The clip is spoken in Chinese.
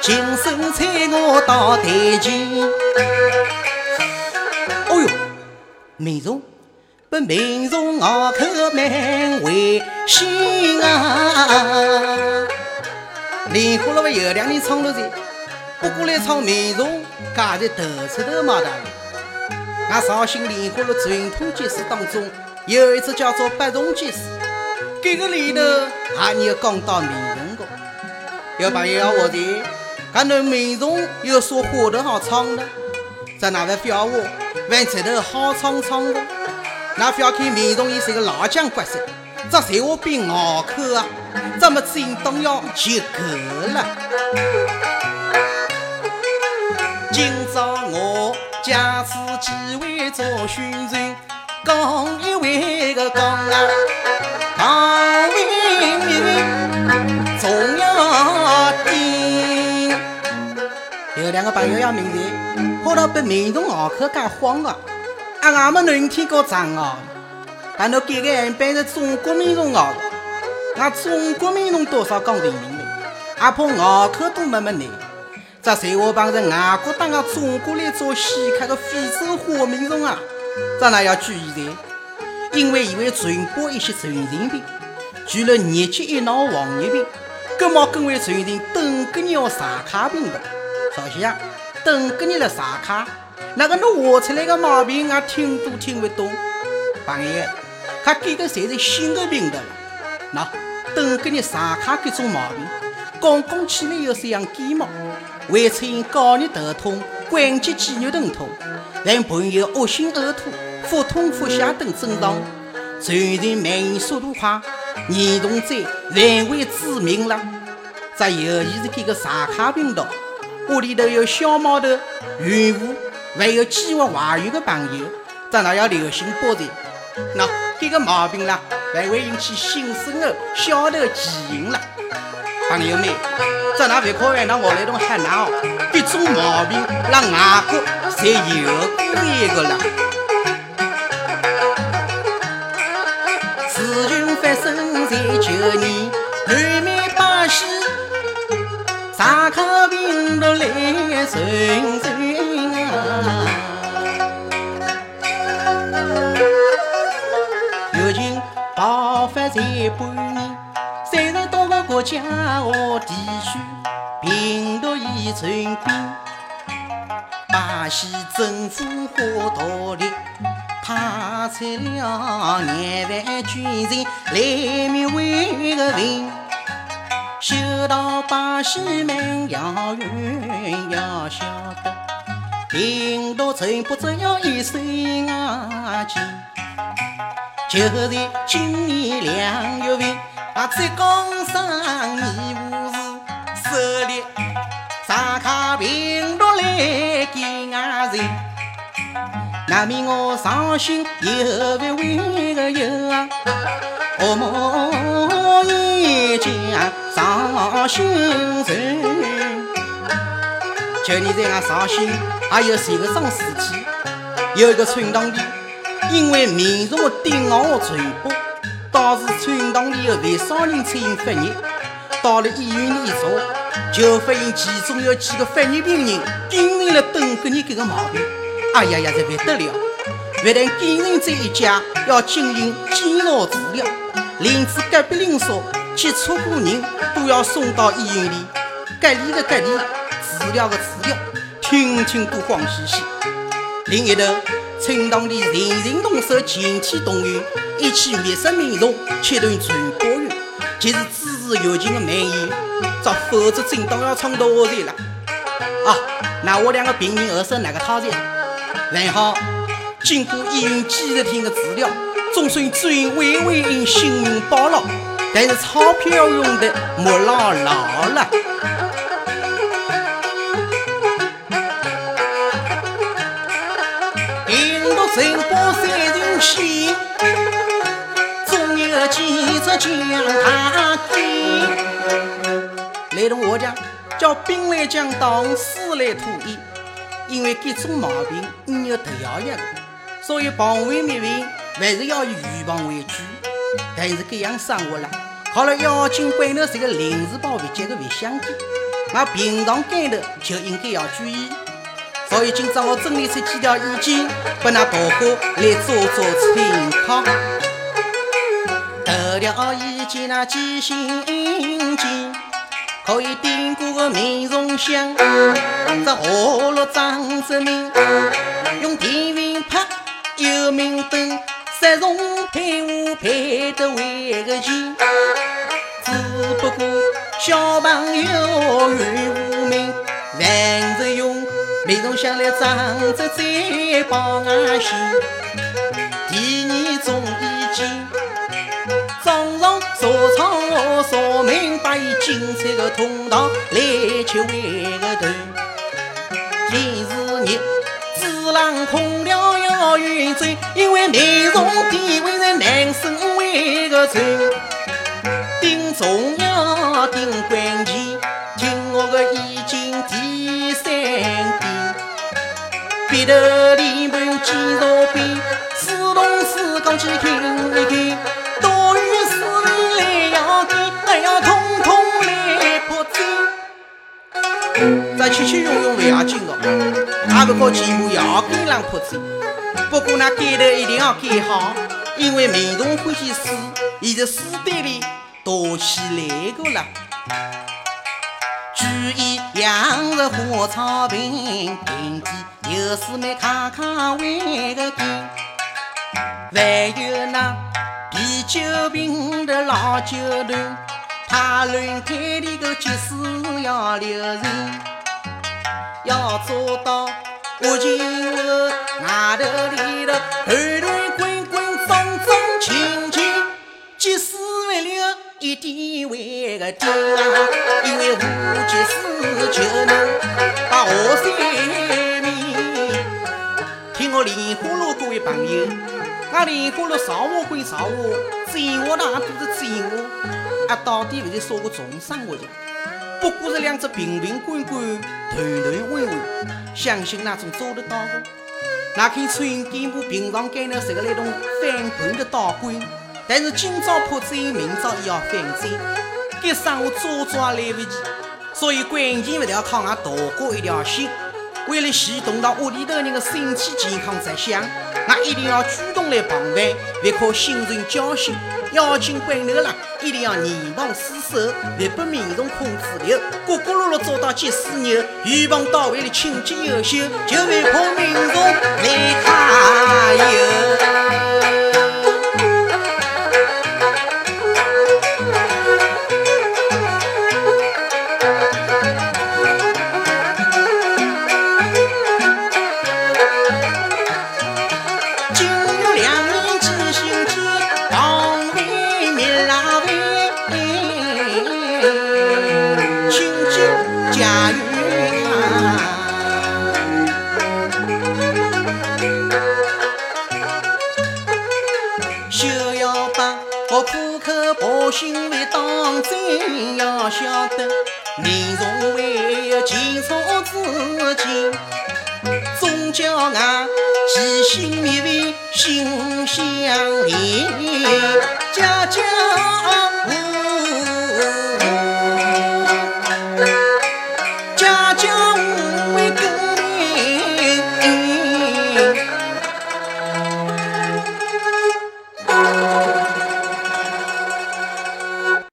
今生催我到台前。哦哟，民众，本民众拗口蛮危险啊！莲花路有两年唱了在，不过来唱民众，家在头出头嘛大人。俺绍兴莲花路传统集市当中，有一只叫做八重集市，这个里头还有讲到民众的。有朋友要我的，看到民众有说花头好唱的，在哪位笑话？玩这头好唱唱的，那要看民众也是个老将角色，这谁话比拗口啊？怎么真动要就够了？今朝我借此机会做宣传，讲一位个讲啊，两个朋友要明白，跑到被民众咬口干慌啊！啊，俺们南天搞长啊，但侬改个还办是中国民众咬的。俺中国民众多少讲人民的，阿怕咬口都没么难。这谁话帮着外国当俺中国来做戏客的非洲化民众啊？这哪要注意的？因为伊会传播一些传染病，除了热疾一闹黄热病，感冒更为传染登革热、沙卡病的。首先啊，登革热了沙卡，那个侬画出来的毛病，俺听都听不懂。朋友，他这个才是新的病毒了。那。登革热、上卡各种毛病，刚刚起来有像感冒，会出现高热头痛、关节肌肉疼痛，还伴有恶心呕吐、腹痛、腹泻等症状，传染蔓延速度快，严重者还会致命了。这尤其是这个上卡病毒，屋里头有小毛头、孕妇，还有计划怀孕的朋友，咱那要留心保重。喏，这个毛病啦。还会引起新生儿小头畸形了，朋友们，这哪别可原谅我来种喊难哦，这种毛病让外国才有过一个了。事情发生在旧年，南面巴西，上卡病毒来传传啊。在半年，三十多个国家和地区，病毒已传遍。巴西政府花大力，派出了廿万军人来灭这个病。修道巴西民要远要晓得，病毒传播只要一手牙间。就在今年两月份，啊，浙江省义乌市设立查卡病毒来给俺人，那面我绍兴有位位个有啊，何某一家绍兴人，去年在俺绍兴还有几个桩事体，有一个村堂里。因为民众的顶昂和传播，导致村堂里的不少人出现发热。到了医院里一查，就发现其中有几个发热病人感染了登革热这个毛病。哎呀呀，这不得了！不但感染这一家要进行煎熬治疗，连至隔壁邻舍接触过人都要送到医院里隔离的隔离，治疗的治疗，听听都慌兮兮。另一头。村堂里人人动手，集体动员，一起灭杀民众，切断传播源，就是支持疫情的蔓延。这否则真当要闯大灾了。啊，那我两个病人后生哪个讨债？还好，经过医院几十天的治疗，总算转危为因性命保了，但是钞票用的没老牢了。人不三人心，总有几只将他听。来同我讲，叫兵来将挡，水来土掩。因为这种毛病，你有特效药，所以防患灭病还是要以预防为主。但是这样生活了，好了，妖精关头是个临时抱佛脚的卫生间，我平常干头就应该要注意。所以今朝我整理出几条意见，拨那大伙来做做参考。头条意见那记心间，可以点过个面容香，这下落张志明，用电蚊拍有明灯。三重配伍配得为个亲，只不过小朋友怨无名，万事用眉中想来长着再帮俺心。第二种意见，早上说唱说明白，精彩的通道来吃为个头。第四日，自然空调要运转，因为内容地位在男生为个重。顶重要顶关键，听我个意见第三点。别的地盘检查兵，自动自讲去看一看，多余事来要紧，还要统统来破绽。这起起用用不要紧的。也不过全部要改让破绽，不过那盖头一定要改好，因为民众欢喜水，现在水堆里多起来个了。注意养着花草坪，平地有时没卡卡为个根，还有那啤酒瓶的老酒头，他乱开的个即使要留神。要做到我今后外头里头团团滚滚风风情情，即使为了一点为个丢啊，因为无即使就能把河山面。听我莲花路各位朋友，俺莲花路造化归造化，真话那都是真话，俺到底不是说个重生话的。不过是两只瓶瓶罐罐、团团围围，相信那种做得到的。那看村干部平常干了是个那种翻盘的道馆，但是今朝破罪，明朝也要翻转，给生活早早来不及。所以关键不要靠俺大哥一条心，为了系动到屋里头人的身体健康着想，俺一定要主动来防范，不可心存侥幸。妖精关头啦，一定要严防死守，别被民众控制了。角角落落做到即死牛，预防到位的清洁优秀，就不怕民众来揩油。就要把我苦口婆心为当真，要晓得你从为情操之尽，终叫俺齐心勉为心相连，家家。